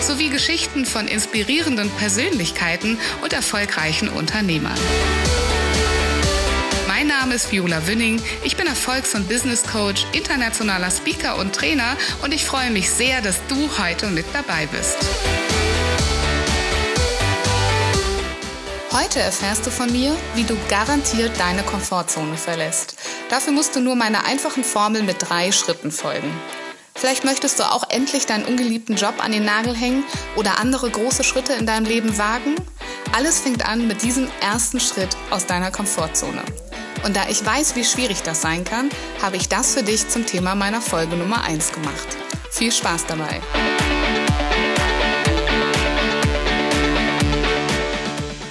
sowie Geschichten von inspirierenden Persönlichkeiten und erfolgreichen Unternehmern. Mein Name ist Viola Wünning. Ich bin Erfolgs- und Business Coach, internationaler Speaker und Trainer und ich freue mich sehr, dass du heute mit dabei bist. Heute erfährst du von mir, wie du garantiert deine Komfortzone verlässt. Dafür musst du nur meiner einfachen Formel mit drei Schritten folgen. Vielleicht möchtest du auch endlich deinen ungeliebten Job an den Nagel hängen oder andere große Schritte in deinem Leben wagen. Alles fängt an mit diesem ersten Schritt aus deiner Komfortzone. Und da ich weiß, wie schwierig das sein kann, habe ich das für dich zum Thema meiner Folge Nummer 1 gemacht. Viel Spaß dabei!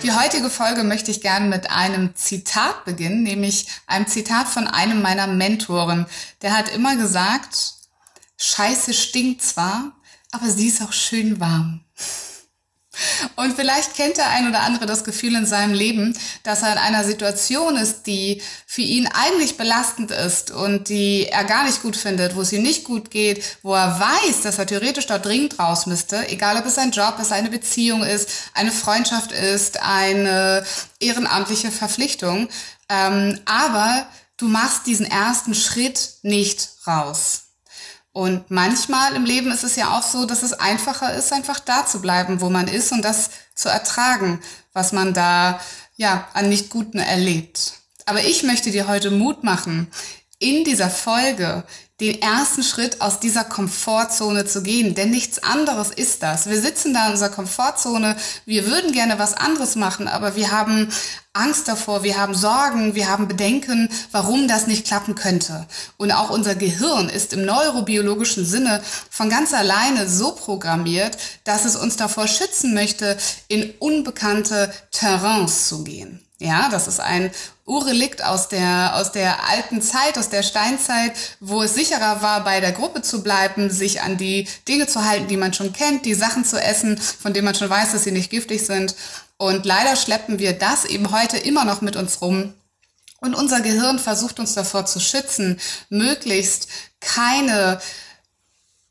Die heutige Folge möchte ich gerne mit einem Zitat beginnen, nämlich einem Zitat von einem meiner Mentoren. Der hat immer gesagt, Scheiße stinkt zwar, aber sie ist auch schön warm. Und vielleicht kennt der ein oder andere das Gefühl in seinem Leben, dass er in einer Situation ist, die für ihn eigentlich belastend ist und die er gar nicht gut findet, wo es ihm nicht gut geht, wo er weiß, dass er theoretisch dort dringend raus müsste, egal ob es ein Job ist, eine Beziehung ist, eine Freundschaft ist, eine ehrenamtliche Verpflichtung. Ähm, aber du machst diesen ersten Schritt nicht raus. Und manchmal im Leben ist es ja auch so, dass es einfacher ist, einfach da zu bleiben, wo man ist und das zu ertragen, was man da ja an nicht Guten erlebt. Aber ich möchte dir heute Mut machen, in dieser Folge den ersten Schritt aus dieser Komfortzone zu gehen. Denn nichts anderes ist das. Wir sitzen da in unserer Komfortzone, wir würden gerne was anderes machen, aber wir haben Angst davor, wir haben Sorgen, wir haben Bedenken, warum das nicht klappen könnte. Und auch unser Gehirn ist im neurobiologischen Sinne von ganz alleine so programmiert, dass es uns davor schützen möchte, in unbekannte Terrains zu gehen. Ja, das ist ein Urrelikt aus der, aus der alten Zeit, aus der Steinzeit, wo es sicherer war, bei der Gruppe zu bleiben, sich an die Dinge zu halten, die man schon kennt, die Sachen zu essen, von denen man schon weiß, dass sie nicht giftig sind. Und leider schleppen wir das eben heute immer noch mit uns rum. Und unser Gehirn versucht uns davor zu schützen, möglichst keine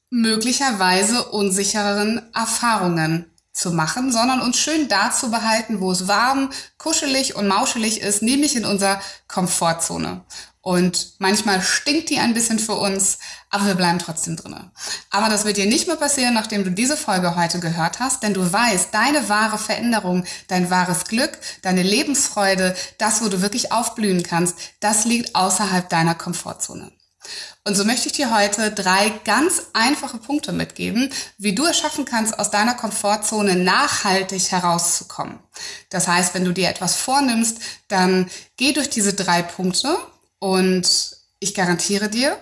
möglicherweise unsicheren Erfahrungen zu machen, sondern uns schön da zu behalten, wo es warm, kuschelig und mauschelig ist, nämlich in unserer Komfortzone. Und manchmal stinkt die ein bisschen für uns, aber wir bleiben trotzdem drinnen. Aber das wird dir nicht mehr passieren, nachdem du diese Folge heute gehört hast, denn du weißt, deine wahre Veränderung, dein wahres Glück, deine Lebensfreude, das, wo du wirklich aufblühen kannst, das liegt außerhalb deiner Komfortzone. Und so möchte ich dir heute drei ganz einfache Punkte mitgeben, wie du es schaffen kannst, aus deiner Komfortzone nachhaltig herauszukommen. Das heißt, wenn du dir etwas vornimmst, dann geh durch diese drei Punkte und ich garantiere dir,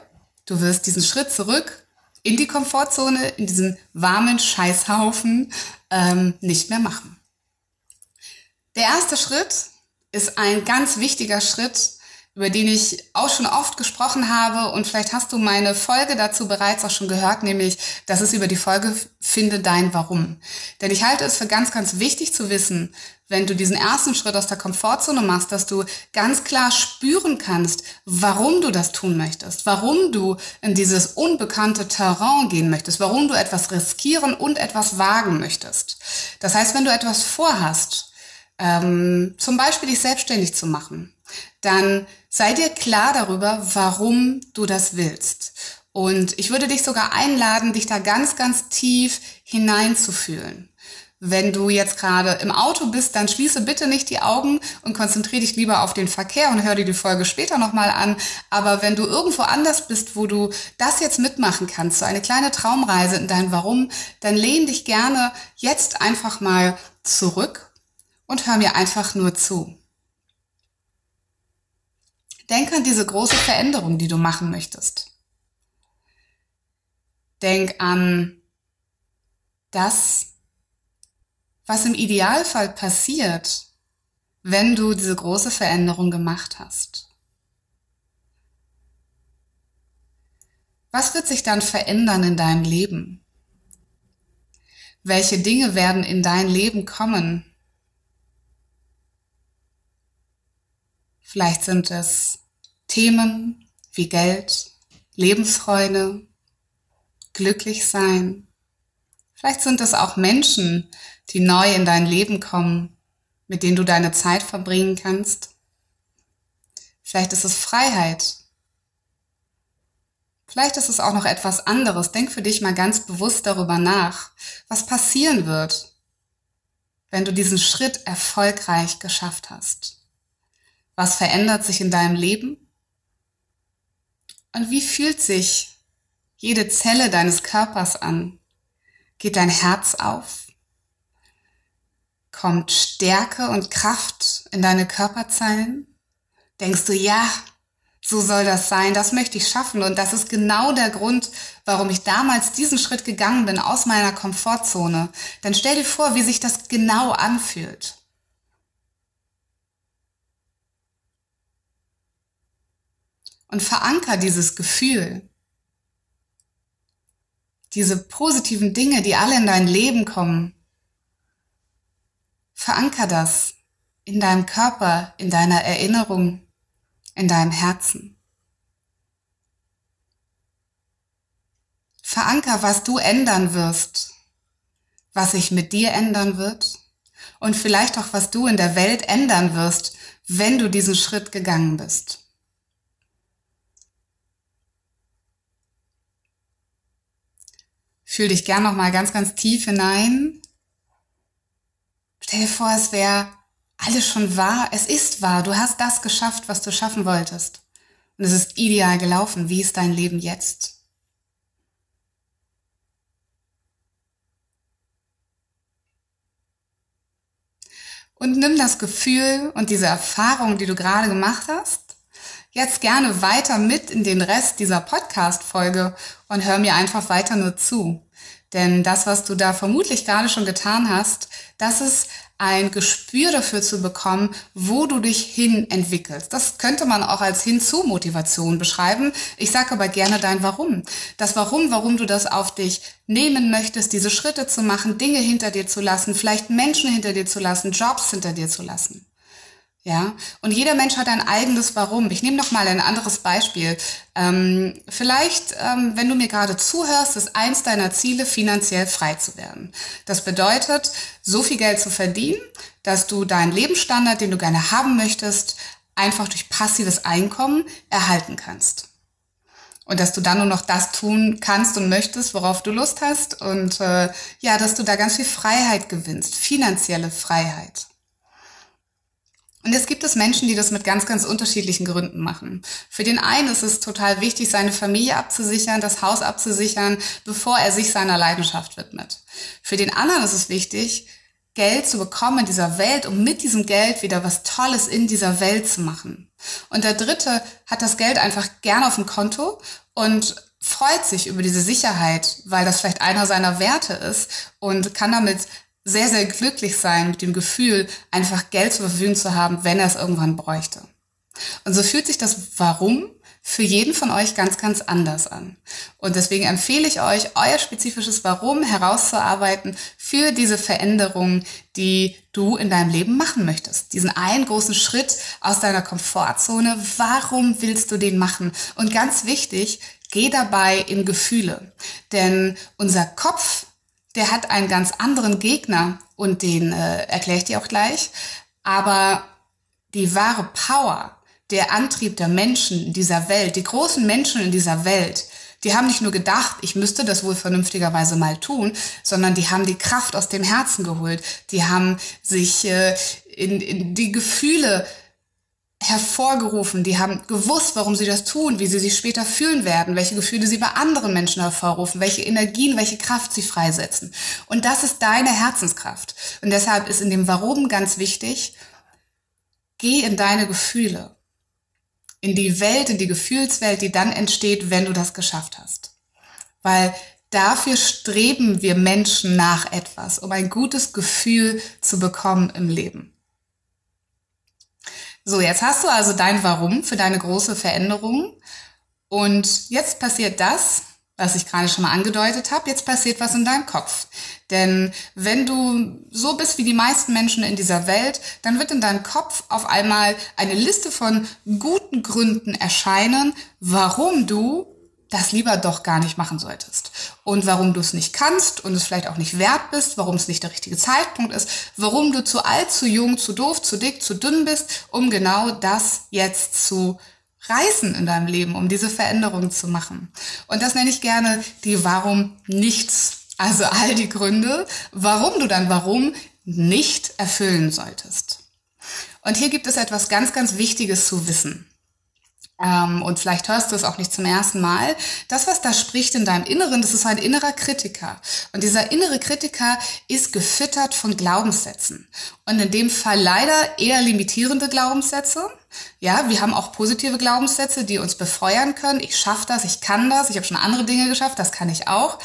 du wirst diesen Schritt zurück in die Komfortzone, in diesen warmen Scheißhaufen ähm, nicht mehr machen. Der erste Schritt ist ein ganz wichtiger Schritt, über den ich auch schon oft gesprochen habe und vielleicht hast du meine Folge dazu bereits auch schon gehört, nämlich, dass es über die Folge Finde dein Warum. Denn ich halte es für ganz, ganz wichtig zu wissen, wenn du diesen ersten Schritt aus der Komfortzone machst, dass du ganz klar spüren kannst, warum du das tun möchtest, warum du in dieses unbekannte Terrain gehen möchtest, warum du etwas riskieren und etwas wagen möchtest. Das heißt, wenn du etwas vorhast, ähm, zum Beispiel dich selbstständig zu machen, dann sei dir klar darüber, warum du das willst. Und ich würde dich sogar einladen, dich da ganz, ganz tief hineinzufühlen. Wenn du jetzt gerade im Auto bist, dann schließe bitte nicht die Augen und konzentriere dich lieber auf den Verkehr und hör dir die Folge später nochmal an. Aber wenn du irgendwo anders bist, wo du das jetzt mitmachen kannst, so eine kleine Traumreise in dein Warum, dann lehn dich gerne jetzt einfach mal zurück und hör mir einfach nur zu. Denk an diese große Veränderung, die du machen möchtest. Denk an das, was im Idealfall passiert, wenn du diese große Veränderung gemacht hast? Was wird sich dann verändern in deinem Leben? Welche Dinge werden in dein Leben kommen? Vielleicht sind es Themen wie Geld, Lebensfreude, glücklich sein. Vielleicht sind es auch Menschen, die neu in dein Leben kommen, mit denen du deine Zeit verbringen kannst. Vielleicht ist es Freiheit. Vielleicht ist es auch noch etwas anderes. Denk für dich mal ganz bewusst darüber nach, was passieren wird, wenn du diesen Schritt erfolgreich geschafft hast. Was verändert sich in deinem Leben? Und wie fühlt sich jede Zelle deines Körpers an? Geht dein Herz auf? Kommt Stärke und Kraft in deine Körperzellen? Denkst du, ja, so soll das sein, das möchte ich schaffen und das ist genau der Grund, warum ich damals diesen Schritt gegangen bin aus meiner Komfortzone. Dann stell dir vor, wie sich das genau anfühlt. Und veranker dieses Gefühl diese positiven Dinge, die alle in dein Leben kommen, veranker das in deinem Körper, in deiner Erinnerung, in deinem Herzen. Veranker, was du ändern wirst, was sich mit dir ändern wird und vielleicht auch, was du in der Welt ändern wirst, wenn du diesen Schritt gegangen bist. Fühl dich gern noch mal ganz, ganz tief hinein. Stell dir vor, es wäre alles schon wahr. Es ist wahr. Du hast das geschafft, was du schaffen wolltest. Und es ist ideal gelaufen. Wie ist dein Leben jetzt? Und nimm das Gefühl und diese Erfahrung, die du gerade gemacht hast, jetzt gerne weiter mit in den Rest dieser Podcast-Folge und hör mir einfach weiter nur zu. Denn das, was du da vermutlich gerade schon getan hast, das ist ein Gespür dafür zu bekommen, wo du dich hin entwickelst. Das könnte man auch als Hinzu-Motivation beschreiben. Ich sage aber gerne dein Warum. Das Warum, warum du das auf dich nehmen möchtest, diese Schritte zu machen, Dinge hinter dir zu lassen, vielleicht Menschen hinter dir zu lassen, Jobs hinter dir zu lassen. Ja, und jeder Mensch hat ein eigenes Warum. Ich nehme noch mal ein anderes Beispiel. Ähm, vielleicht, ähm, wenn du mir gerade zuhörst, ist eins deiner Ziele, finanziell frei zu werden. Das bedeutet, so viel Geld zu verdienen, dass du deinen Lebensstandard, den du gerne haben möchtest, einfach durch passives Einkommen erhalten kannst. Und dass du dann nur noch das tun kannst und möchtest, worauf du Lust hast. Und äh, ja, dass du da ganz viel Freiheit gewinnst, finanzielle Freiheit. Und jetzt gibt es Menschen, die das mit ganz, ganz unterschiedlichen Gründen machen. Für den einen ist es total wichtig, seine Familie abzusichern, das Haus abzusichern, bevor er sich seiner Leidenschaft widmet. Für den anderen ist es wichtig, Geld zu bekommen in dieser Welt, um mit diesem Geld wieder was Tolles in dieser Welt zu machen. Und der dritte hat das Geld einfach gern auf dem Konto und freut sich über diese Sicherheit, weil das vielleicht einer seiner Werte ist und kann damit sehr, sehr glücklich sein mit dem Gefühl, einfach Geld zur Verfügung zu haben, wenn er es irgendwann bräuchte. Und so fühlt sich das Warum für jeden von euch ganz, ganz anders an. Und deswegen empfehle ich euch, euer spezifisches Warum herauszuarbeiten für diese Veränderung, die du in deinem Leben machen möchtest. Diesen einen großen Schritt aus deiner Komfortzone. Warum willst du den machen? Und ganz wichtig, geh dabei in Gefühle. Denn unser Kopf der hat einen ganz anderen Gegner und den äh, erkläre ich dir auch gleich. Aber die wahre Power, der Antrieb der Menschen in dieser Welt, die großen Menschen in dieser Welt, die haben nicht nur gedacht, ich müsste das wohl vernünftigerweise mal tun, sondern die haben die Kraft aus dem Herzen geholt. Die haben sich äh, in, in die Gefühle hervorgerufen, die haben gewusst, warum sie das tun, wie sie sich später fühlen werden, welche Gefühle sie bei anderen Menschen hervorrufen, welche Energien, welche Kraft sie freisetzen. Und das ist deine Herzenskraft. Und deshalb ist in dem Warum ganz wichtig, geh in deine Gefühle, in die Welt, in die Gefühlswelt, die dann entsteht, wenn du das geschafft hast. Weil dafür streben wir Menschen nach etwas, um ein gutes Gefühl zu bekommen im Leben. So, jetzt hast du also dein Warum für deine große Veränderung. Und jetzt passiert das, was ich gerade schon mal angedeutet habe. Jetzt passiert was in deinem Kopf. Denn wenn du so bist wie die meisten Menschen in dieser Welt, dann wird in deinem Kopf auf einmal eine Liste von guten Gründen erscheinen, warum du das lieber doch gar nicht machen solltest. Und warum du es nicht kannst und es vielleicht auch nicht wert bist, warum es nicht der richtige Zeitpunkt ist, warum du zu alt, zu jung, zu doof, zu dick, zu dünn bist, um genau das jetzt zu reißen in deinem Leben, um diese Veränderung zu machen. Und das nenne ich gerne die Warum nichts. Also all die Gründe, warum du dann warum nicht erfüllen solltest. Und hier gibt es etwas ganz, ganz Wichtiges zu wissen ähm, und vielleicht hörst du es auch nicht zum ersten Mal, das, was da spricht in deinem Inneren, das ist ein innerer Kritiker. Und dieser innere Kritiker ist gefüttert von Glaubenssätzen. Und in dem Fall leider eher limitierende Glaubenssätze. Ja, wir haben auch positive Glaubenssätze, die uns befeuern können. Ich schaffe das, ich kann das, ich habe schon andere Dinge geschafft, das kann ich auch.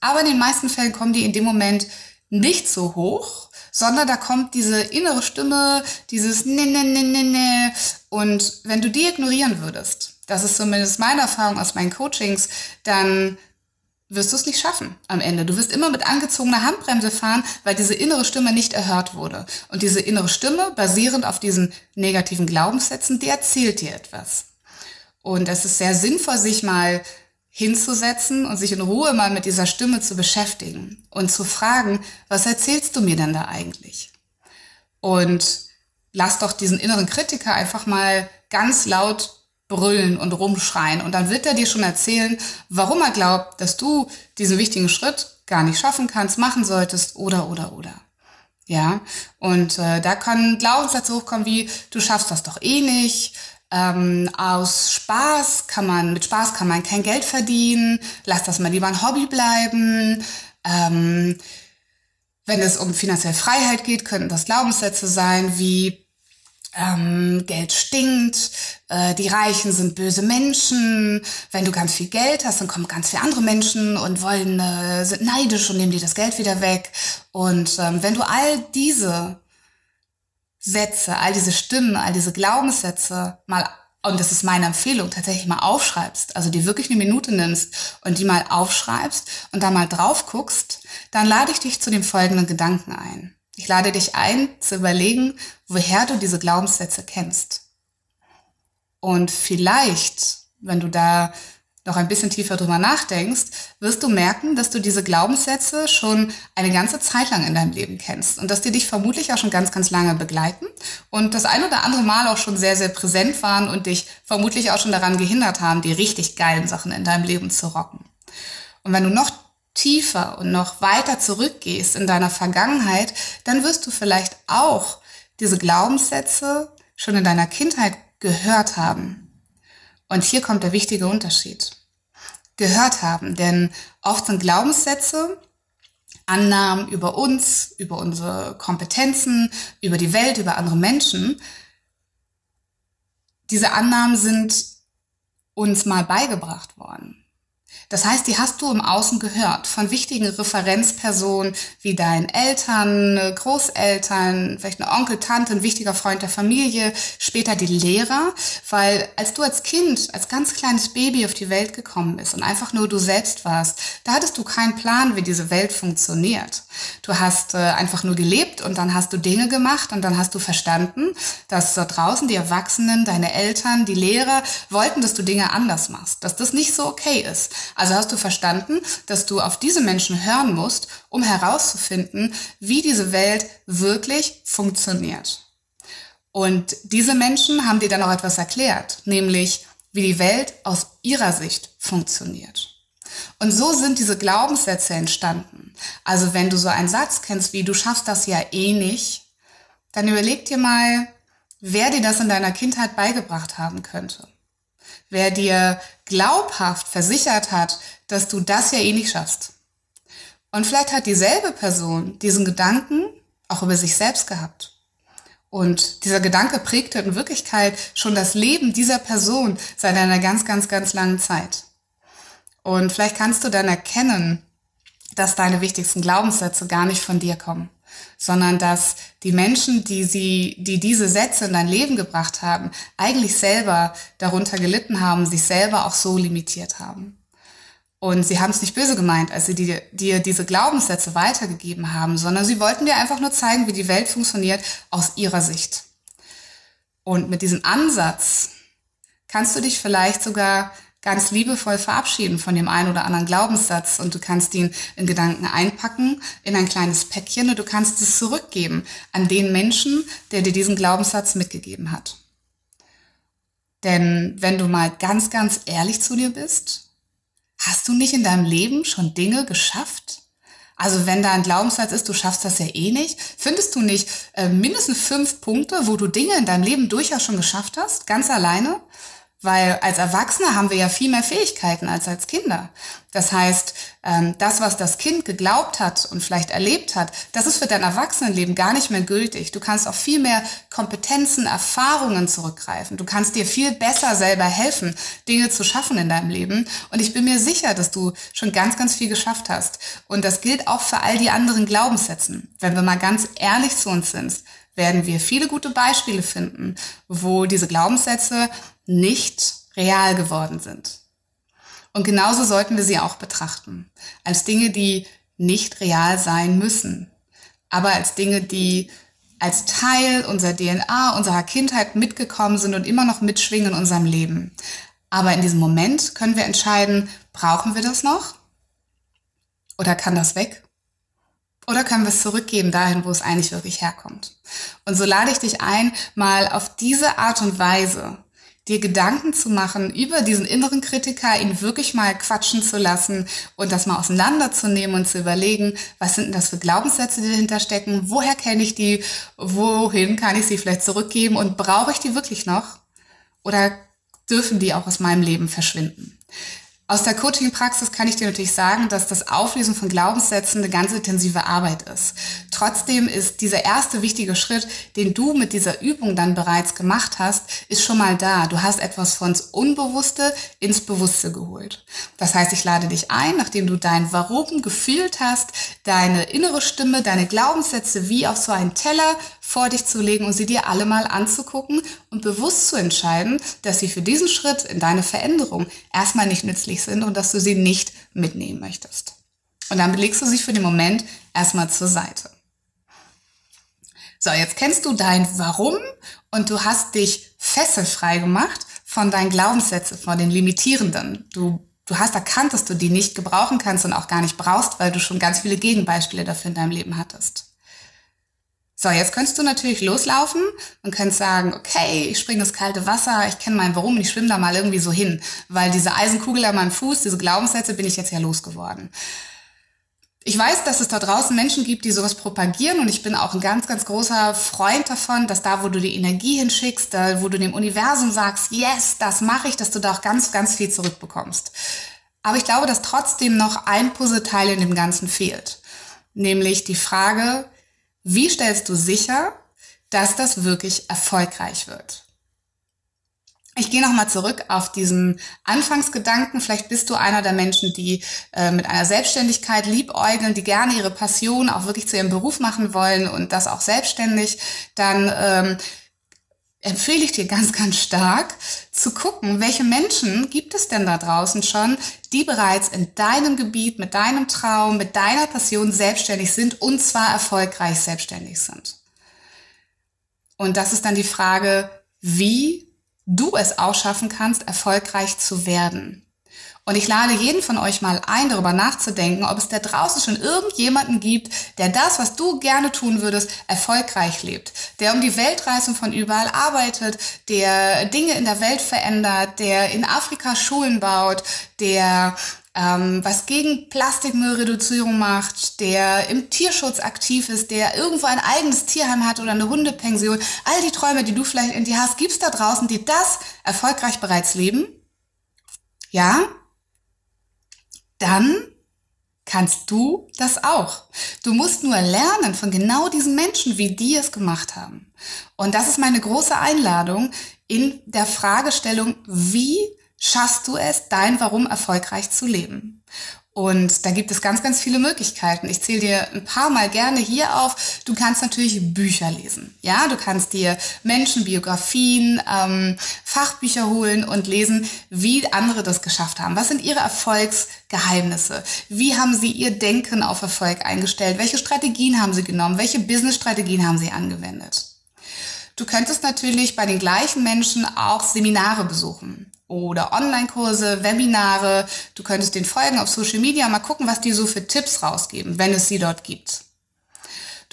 Aber in den meisten Fällen kommen die in dem Moment nicht so hoch, sondern da kommt diese innere Stimme, dieses ne, ne, ne, ne, ne. Und wenn du die ignorieren würdest, das ist zumindest meine Erfahrung aus meinen Coachings, dann wirst du es nicht schaffen am Ende. Du wirst immer mit angezogener Handbremse fahren, weil diese innere Stimme nicht erhört wurde. Und diese innere Stimme, basierend auf diesen negativen Glaubenssätzen, die erzählt dir etwas. Und es ist sehr sinnvoll, sich mal hinzusetzen und sich in Ruhe mal mit dieser Stimme zu beschäftigen und zu fragen, was erzählst du mir denn da eigentlich? Und lass doch diesen inneren Kritiker einfach mal ganz laut brüllen und rumschreien und dann wird er dir schon erzählen, warum er glaubt, dass du diesen wichtigen Schritt gar nicht schaffen kannst, machen solltest oder oder oder. Ja, und äh, da kann Glaubenssätze hochkommen wie, du schaffst das doch eh nicht, ähm, aus Spaß kann man, mit Spaß kann man kein Geld verdienen, lass das mal lieber ein Hobby bleiben. Ähm, wenn es um finanzielle Freiheit geht, könnten das Glaubenssätze sein wie ähm, Geld stinkt, äh, die Reichen sind böse Menschen, wenn du ganz viel Geld hast, dann kommen ganz viele andere Menschen und wollen, äh, sind neidisch und nehmen dir das Geld wieder weg. Und ähm, wenn du all diese Sätze, all diese Stimmen, all diese Glaubenssätze mal, und das ist meine Empfehlung, tatsächlich mal aufschreibst, also dir wirklich eine Minute nimmst und die mal aufschreibst und da mal drauf guckst, dann lade ich dich zu dem folgenden Gedanken ein. Ich lade dich ein, zu überlegen, woher du diese Glaubenssätze kennst. Und vielleicht, wenn du da noch ein bisschen tiefer drüber nachdenkst, wirst du merken, dass du diese Glaubenssätze schon eine ganze Zeit lang in deinem Leben kennst und dass die dich vermutlich auch schon ganz, ganz lange begleiten und das ein oder andere Mal auch schon sehr, sehr präsent waren und dich vermutlich auch schon daran gehindert haben, die richtig geilen Sachen in deinem Leben zu rocken. Und wenn du noch tiefer und noch weiter zurückgehst in deiner Vergangenheit, dann wirst du vielleicht auch diese Glaubenssätze schon in deiner Kindheit gehört haben und hier kommt der wichtige Unterschied. Gehört haben, denn oft sind Glaubenssätze Annahmen über uns, über unsere Kompetenzen, über die Welt, über andere Menschen. Diese Annahmen sind uns mal beigebracht worden. Das heißt, die hast du im Außen gehört von wichtigen Referenzpersonen wie deinen Eltern, Großeltern, vielleicht eine Onkel, Tante, ein wichtiger Freund der Familie, später die Lehrer, weil als du als Kind, als ganz kleines Baby auf die Welt gekommen bist und einfach nur du selbst warst, da hattest du keinen Plan, wie diese Welt funktioniert. Du hast äh, einfach nur gelebt und dann hast du Dinge gemacht und dann hast du verstanden, dass da draußen die Erwachsenen, deine Eltern, die Lehrer wollten, dass du Dinge anders machst, dass das nicht so okay ist. Also hast du verstanden, dass du auf diese Menschen hören musst, um herauszufinden, wie diese Welt wirklich funktioniert. Und diese Menschen haben dir dann auch etwas erklärt, nämlich wie die Welt aus ihrer Sicht funktioniert. Und so sind diese Glaubenssätze entstanden. Also wenn du so einen Satz kennst wie du schaffst das ja eh nicht, dann überleg dir mal, wer dir das in deiner Kindheit beigebracht haben könnte. Wer dir glaubhaft versichert hat, dass du das ja eh nicht schaffst. Und vielleicht hat dieselbe Person diesen Gedanken auch über sich selbst gehabt. Und dieser Gedanke prägte in Wirklichkeit schon das Leben dieser Person seit einer ganz, ganz, ganz langen Zeit. Und vielleicht kannst du dann erkennen, dass deine wichtigsten Glaubenssätze gar nicht von dir kommen, sondern dass die Menschen, die sie, die diese Sätze in dein Leben gebracht haben, eigentlich selber darunter gelitten haben, sich selber auch so limitiert haben. Und sie haben es nicht böse gemeint, als sie dir, dir diese Glaubenssätze weitergegeben haben, sondern sie wollten dir einfach nur zeigen, wie die Welt funktioniert aus ihrer Sicht. Und mit diesem Ansatz kannst du dich vielleicht sogar ganz liebevoll verabschieden von dem einen oder anderen Glaubenssatz und du kannst ihn in Gedanken einpacken in ein kleines Päckchen und du kannst es zurückgeben an den Menschen, der dir diesen Glaubenssatz mitgegeben hat. Denn wenn du mal ganz, ganz ehrlich zu dir bist, hast du nicht in deinem Leben schon Dinge geschafft? Also wenn da ein Glaubenssatz ist, du schaffst das ja eh nicht, findest du nicht äh, mindestens fünf Punkte, wo du Dinge in deinem Leben durchaus schon geschafft hast, ganz alleine? Weil als Erwachsene haben wir ja viel mehr Fähigkeiten als als Kinder. Das heißt, ähm, das, was das Kind geglaubt hat und vielleicht erlebt hat, das ist für dein Erwachsenenleben gar nicht mehr gültig. Du kannst auf viel mehr Kompetenzen, Erfahrungen zurückgreifen. Du kannst dir viel besser selber helfen, Dinge zu schaffen in deinem Leben. Und ich bin mir sicher, dass du schon ganz, ganz viel geschafft hast. Und das gilt auch für all die anderen Glaubenssätzen. Wenn wir mal ganz ehrlich zu uns sind, werden wir viele gute Beispiele finden, wo diese Glaubenssätze nicht real geworden sind. Und genauso sollten wir sie auch betrachten, als Dinge, die nicht real sein müssen, aber als Dinge, die als Teil unserer DNA, unserer Kindheit mitgekommen sind und immer noch mitschwingen in unserem Leben. Aber in diesem Moment können wir entscheiden, brauchen wir das noch? Oder kann das weg? Oder können wir es zurückgeben dahin, wo es eigentlich wirklich herkommt? Und so lade ich dich ein, mal auf diese Art und Weise dir Gedanken zu machen über diesen inneren Kritiker, ihn wirklich mal quatschen zu lassen und das mal auseinanderzunehmen und zu überlegen, was sind denn das für Glaubenssätze, die dahinter stecken, woher kenne ich die, wohin kann ich sie vielleicht zurückgeben? Und brauche ich die wirklich noch? Oder dürfen die auch aus meinem Leben verschwinden? Aus der Coaching-Praxis kann ich dir natürlich sagen, dass das Auflösen von Glaubenssätzen eine ganz intensive Arbeit ist. Trotzdem ist dieser erste wichtige Schritt, den du mit dieser Übung dann bereits gemacht hast, ist schon mal da. Du hast etwas von Unbewusste ins Bewusste geholt. Das heißt, ich lade dich ein, nachdem du dein Warum gefühlt hast, deine innere Stimme, deine Glaubenssätze wie auf so einen Teller vor dich zu legen und sie dir alle mal anzugucken und bewusst zu entscheiden, dass sie für diesen Schritt in deine Veränderung erstmal nicht nützlich sind und dass du sie nicht mitnehmen möchtest. Und dann belegst du sie für den Moment erstmal zur Seite. So, jetzt kennst du dein Warum und du hast dich fesselfrei gemacht von deinen Glaubenssätzen, von den limitierenden. Du, du hast erkannt, dass du die nicht gebrauchen kannst und auch gar nicht brauchst, weil du schon ganz viele Gegenbeispiele dafür in deinem Leben hattest. So, jetzt könntest du natürlich loslaufen und könntest sagen, okay, ich springe ins kalte Wasser, ich kenne mein Warum, ich schwimme da mal irgendwie so hin, weil diese Eisenkugel an meinem Fuß, diese Glaubenssätze bin ich jetzt ja losgeworden. Ich weiß, dass es da draußen Menschen gibt, die sowas propagieren und ich bin auch ein ganz, ganz großer Freund davon, dass da, wo du die Energie hinschickst, da, wo du dem Universum sagst, yes, das mache ich, dass du da auch ganz, ganz viel zurückbekommst. Aber ich glaube, dass trotzdem noch ein Puzzleteil in dem Ganzen fehlt. Nämlich die Frage, wie stellst du sicher, dass das wirklich erfolgreich wird? Ich gehe nochmal zurück auf diesen Anfangsgedanken. Vielleicht bist du einer der Menschen, die äh, mit einer Selbstständigkeit liebäugeln, die gerne ihre Passion auch wirklich zu ihrem Beruf machen wollen und das auch selbstständig. Dann ähm, empfehle ich dir ganz, ganz stark zu gucken, welche Menschen gibt es denn da draußen schon, die bereits in deinem Gebiet, mit deinem Traum, mit deiner Passion selbstständig sind und zwar erfolgreich selbstständig sind. Und das ist dann die Frage, wie du es auch schaffen kannst, erfolgreich zu werden. Und ich lade jeden von euch mal ein, darüber nachzudenken, ob es da draußen schon irgendjemanden gibt, der das, was du gerne tun würdest, erfolgreich lebt. Der um die Weltreisen von überall arbeitet, der Dinge in der Welt verändert, der in Afrika Schulen baut, der ähm, was gegen Plastikmüllreduzierung macht, der im Tierschutz aktiv ist, der irgendwo ein eigenes Tierheim hat oder eine Hundepension. All die Träume, die du vielleicht in dir hast, gibt's da draußen, die das erfolgreich bereits leben? Ja? Dann kannst du das auch. Du musst nur lernen von genau diesen Menschen, wie die es gemacht haben. Und das ist meine große Einladung in der Fragestellung, wie schaffst du es, dein Warum erfolgreich zu leben? Und da gibt es ganz, ganz viele Möglichkeiten. Ich zähle dir ein paar Mal gerne hier auf. Du kannst natürlich Bücher lesen. Ja, du kannst dir Menschenbiografien, ähm, Fachbücher holen und lesen, wie andere das geschafft haben. Was sind ihre Erfolgsgeheimnisse? Wie haben sie ihr Denken auf Erfolg eingestellt? Welche Strategien haben sie genommen? Welche Business-Strategien haben sie angewendet? Du könntest natürlich bei den gleichen Menschen auch Seminare besuchen oder Online-Kurse, Webinare. Du könntest den folgen auf Social Media, mal gucken, was die so für Tipps rausgeben, wenn es sie dort gibt.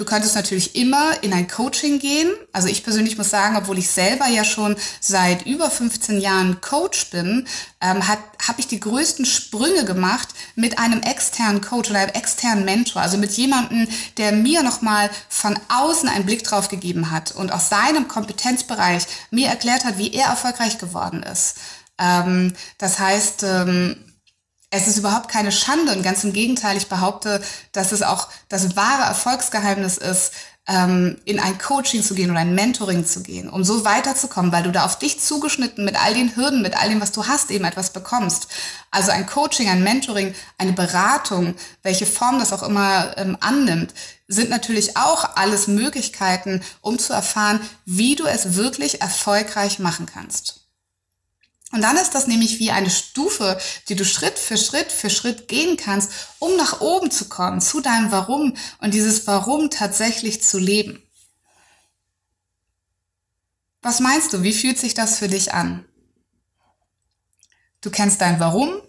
Du könntest natürlich immer in ein Coaching gehen. Also ich persönlich muss sagen, obwohl ich selber ja schon seit über 15 Jahren Coach bin, ähm, habe ich die größten Sprünge gemacht mit einem externen Coach oder einem externen Mentor. Also mit jemandem, der mir nochmal von außen einen Blick drauf gegeben hat und aus seinem Kompetenzbereich mir erklärt hat, wie er erfolgreich geworden ist. Ähm, das heißt, ähm, es ist überhaupt keine Schande und ganz im Gegenteil, ich behaupte, dass es auch das wahre Erfolgsgeheimnis ist, ähm, in ein Coaching zu gehen oder ein Mentoring zu gehen, um so weiterzukommen, weil du da auf dich zugeschnitten mit all den Hürden, mit all dem, was du hast, eben etwas bekommst. Also ein Coaching, ein Mentoring, eine Beratung, welche Form das auch immer ähm, annimmt, sind natürlich auch alles Möglichkeiten, um zu erfahren, wie du es wirklich erfolgreich machen kannst. Und dann ist das nämlich wie eine Stufe, die du Schritt für Schritt für Schritt gehen kannst, um nach oben zu kommen, zu deinem Warum und dieses Warum tatsächlich zu leben. Was meinst du? Wie fühlt sich das für dich an? Du kennst dein Warum.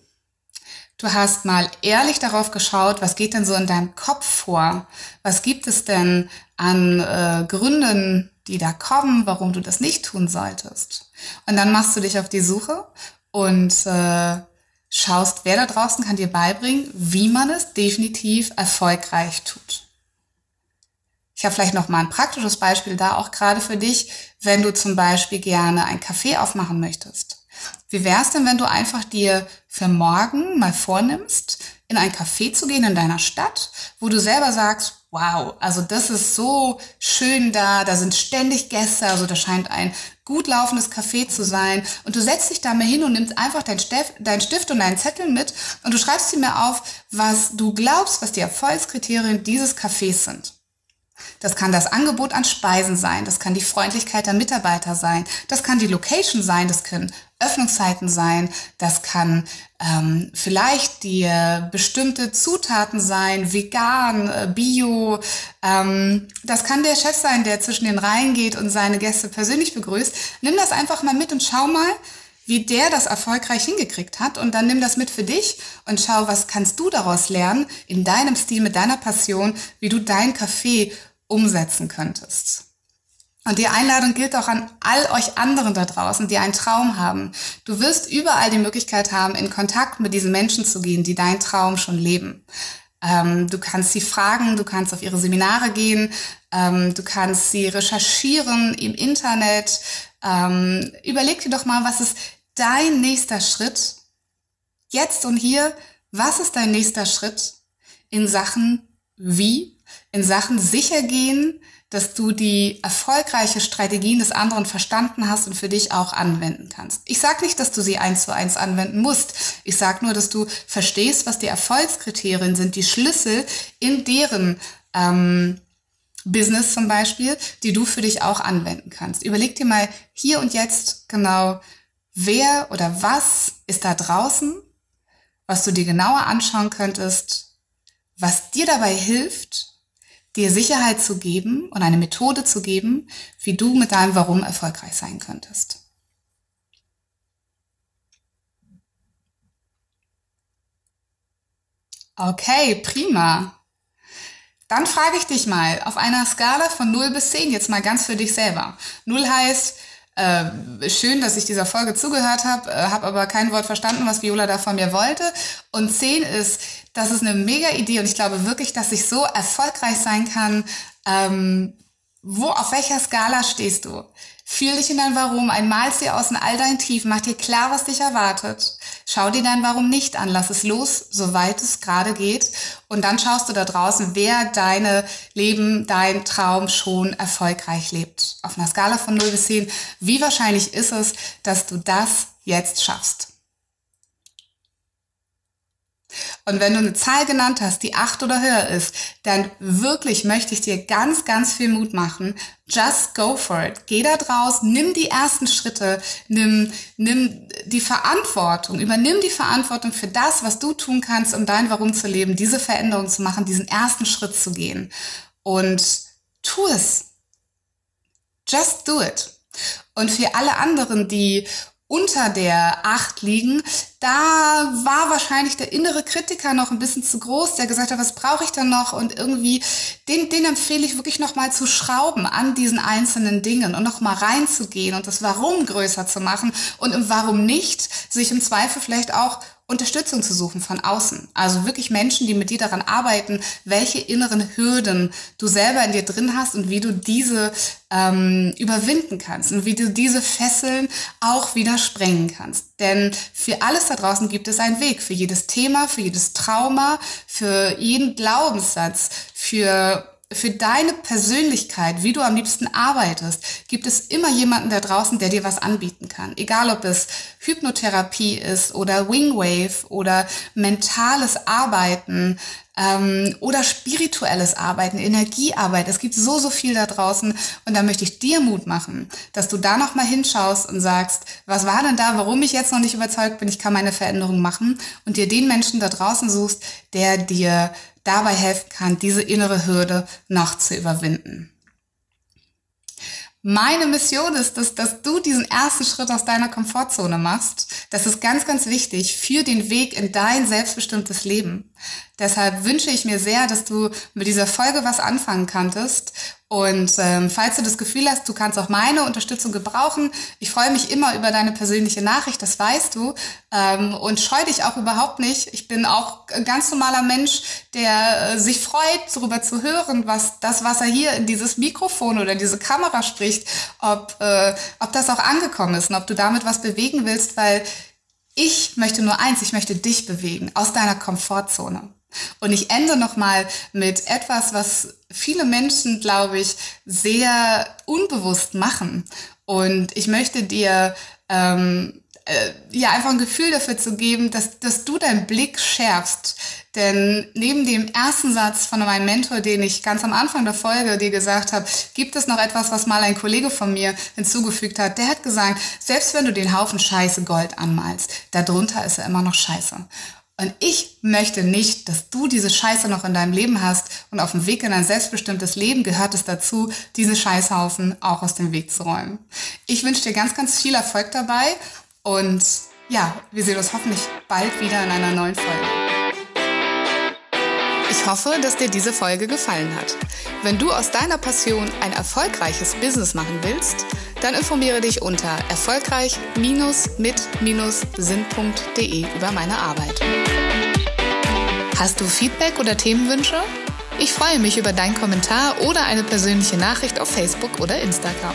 Du hast mal ehrlich darauf geschaut, was geht denn so in deinem Kopf vor? Was gibt es denn an äh, Gründen, die da kommen, warum du das nicht tun solltest? Und dann machst du dich auf die Suche und äh, schaust, wer da draußen kann dir beibringen, wie man es definitiv erfolgreich tut. Ich habe vielleicht noch mal ein praktisches Beispiel da auch gerade für dich, wenn du zum Beispiel gerne ein Café aufmachen möchtest. Wie wär's denn, wenn du einfach dir für morgen mal vornimmst, in ein Café zu gehen in deiner Stadt, wo du selber sagst, wow, also das ist so schön da, da sind ständig Gäste, also da scheint ein gut laufendes Café zu sein. Und du setzt dich da mal hin und nimmst einfach dein Stift, dein Stift und deinen Zettel mit und du schreibst dir mir auf, was du glaubst, was die Erfolgskriterien dieses Cafés sind. Das kann das Angebot an Speisen sein, das kann die Freundlichkeit der Mitarbeiter sein, das kann die Location sein, das können Öffnungszeiten sein, das kann ähm, vielleicht die äh, bestimmte Zutaten sein, vegan, äh, bio, ähm, das kann der Chef sein, der zwischen den Reihen geht und seine Gäste persönlich begrüßt. Nimm das einfach mal mit und schau mal, wie der das erfolgreich hingekriegt hat und dann nimm das mit für dich und schau, was kannst du daraus lernen in deinem Stil, mit deiner Passion, wie du dein Café umsetzen könntest. Und die Einladung gilt auch an all euch anderen da draußen, die einen Traum haben. Du wirst überall die Möglichkeit haben, in Kontakt mit diesen Menschen zu gehen, die deinen Traum schon leben. Ähm, du kannst sie fragen, du kannst auf ihre Seminare gehen, ähm, du kannst sie recherchieren im Internet. Ähm, überleg dir doch mal, was ist dein nächster Schritt? Jetzt und hier, was ist dein nächster Schritt in Sachen wie, in Sachen sicher gehen, dass du die erfolgreiche Strategien des anderen verstanden hast und für dich auch anwenden kannst. Ich sage nicht, dass du sie eins zu eins anwenden musst. Ich sage nur, dass du verstehst, was die Erfolgskriterien sind, die Schlüssel in deren ähm, Business zum Beispiel, die du für dich auch anwenden kannst. Überleg dir mal hier und jetzt genau, wer oder was ist da draußen, was du dir genauer anschauen könntest, was dir dabei hilft, dir Sicherheit zu geben und eine Methode zu geben, wie du mit deinem Warum erfolgreich sein könntest. Okay, prima. Dann frage ich dich mal auf einer Skala von 0 bis 10 jetzt mal ganz für dich selber. 0 heißt, äh, schön, dass ich dieser Folge zugehört habe, äh, habe aber kein Wort verstanden, was Viola da von mir wollte. Und 10 ist, das ist eine mega Idee und ich glaube wirklich, dass ich so erfolgreich sein kann. Ähm, wo, auf welcher Skala stehst du? Fühl dich in dein Warum, einmalst dir aus in all dein Tief, mach dir klar, was dich erwartet. Schau dir dein Warum nicht an, lass es los, soweit es gerade geht. Und dann schaust du da draußen, wer deine Leben, dein Traum schon erfolgreich lebt. Auf einer Skala von 0 bis 10, wie wahrscheinlich ist es, dass du das jetzt schaffst? Und wenn du eine Zahl genannt hast, die acht oder höher ist, dann wirklich möchte ich dir ganz, ganz viel Mut machen. Just go for it. Geh da draus, nimm die ersten Schritte, nimm, nimm die Verantwortung, übernimm die Verantwortung für das, was du tun kannst, um dein Warum zu leben, diese Veränderung zu machen, diesen ersten Schritt zu gehen. Und tu es. Just do it. Und für alle anderen, die unter der Acht liegen, da war wahrscheinlich der innere Kritiker noch ein bisschen zu groß, der gesagt hat, was brauche ich dann noch? Und irgendwie, den, den empfehle ich wirklich nochmal zu schrauben an diesen einzelnen Dingen und nochmal reinzugehen und das Warum größer zu machen und im Warum nicht, sich im Zweifel vielleicht auch Unterstützung zu suchen von außen. Also wirklich Menschen, die mit dir daran arbeiten, welche inneren Hürden du selber in dir drin hast und wie du diese ähm, überwinden kannst und wie du diese Fesseln auch wieder sprengen kannst. Denn für alles da draußen gibt es einen Weg. Für jedes Thema, für jedes Trauma, für jeden Glaubenssatz, für für deine Persönlichkeit, wie du am liebsten arbeitest, gibt es immer jemanden da draußen, der dir was anbieten kann. Egal ob es Hypnotherapie ist oder Wingwave oder mentales Arbeiten ähm, oder spirituelles Arbeiten, Energiearbeit. Es gibt so, so viel da draußen und da möchte ich dir Mut machen, dass du da nochmal hinschaust und sagst, was war denn da, warum ich jetzt noch nicht überzeugt bin, ich kann meine Veränderung machen und dir den Menschen da draußen suchst, der dir dabei helfen kann, diese innere Hürde noch zu überwinden. Meine Mission ist es, dass du diesen ersten Schritt aus deiner Komfortzone machst. Das ist ganz, ganz wichtig für den Weg in dein selbstbestimmtes Leben. Deshalb wünsche ich mir sehr, dass du mit dieser Folge was anfangen kanntest. Und ähm, falls du das Gefühl hast, du kannst auch meine Unterstützung gebrauchen, ich freue mich immer über deine persönliche Nachricht, das weißt du. Ähm, und scheu dich auch überhaupt nicht. Ich bin auch ein ganz normaler Mensch, der äh, sich freut, darüber zu hören, was das, was er hier in dieses Mikrofon oder diese Kamera spricht, ob, äh, ob das auch angekommen ist und ob du damit was bewegen willst, weil ich möchte nur eins, ich möchte dich bewegen aus deiner Komfortzone. Und ich ende nochmal mit etwas, was viele Menschen, glaube ich, sehr unbewusst machen. Und ich möchte dir ähm, äh, ja einfach ein Gefühl dafür zu geben, dass, dass du deinen Blick schärfst. Denn neben dem ersten Satz von meinem Mentor, den ich ganz am Anfang der Folge dir gesagt habe, gibt es noch etwas, was mal ein Kollege von mir hinzugefügt hat. Der hat gesagt, selbst wenn du den Haufen Scheiße Gold anmalst, darunter ist er immer noch Scheiße. Und ich möchte nicht, dass du diese Scheiße noch in deinem Leben hast und auf dem Weg in ein selbstbestimmtes Leben gehört es dazu, diese Scheißhaufen auch aus dem Weg zu räumen. Ich wünsche dir ganz, ganz viel Erfolg dabei und ja, wir sehen uns hoffentlich bald wieder in einer neuen Folge. Ich hoffe, dass dir diese Folge gefallen hat. Wenn du aus deiner Passion ein erfolgreiches Business machen willst, dann informiere dich unter erfolgreich-mit-sinn.de über meine Arbeit. Hast du Feedback oder Themenwünsche? Ich freue mich über deinen Kommentar oder eine persönliche Nachricht auf Facebook oder Instagram.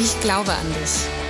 Ich glaube an dich.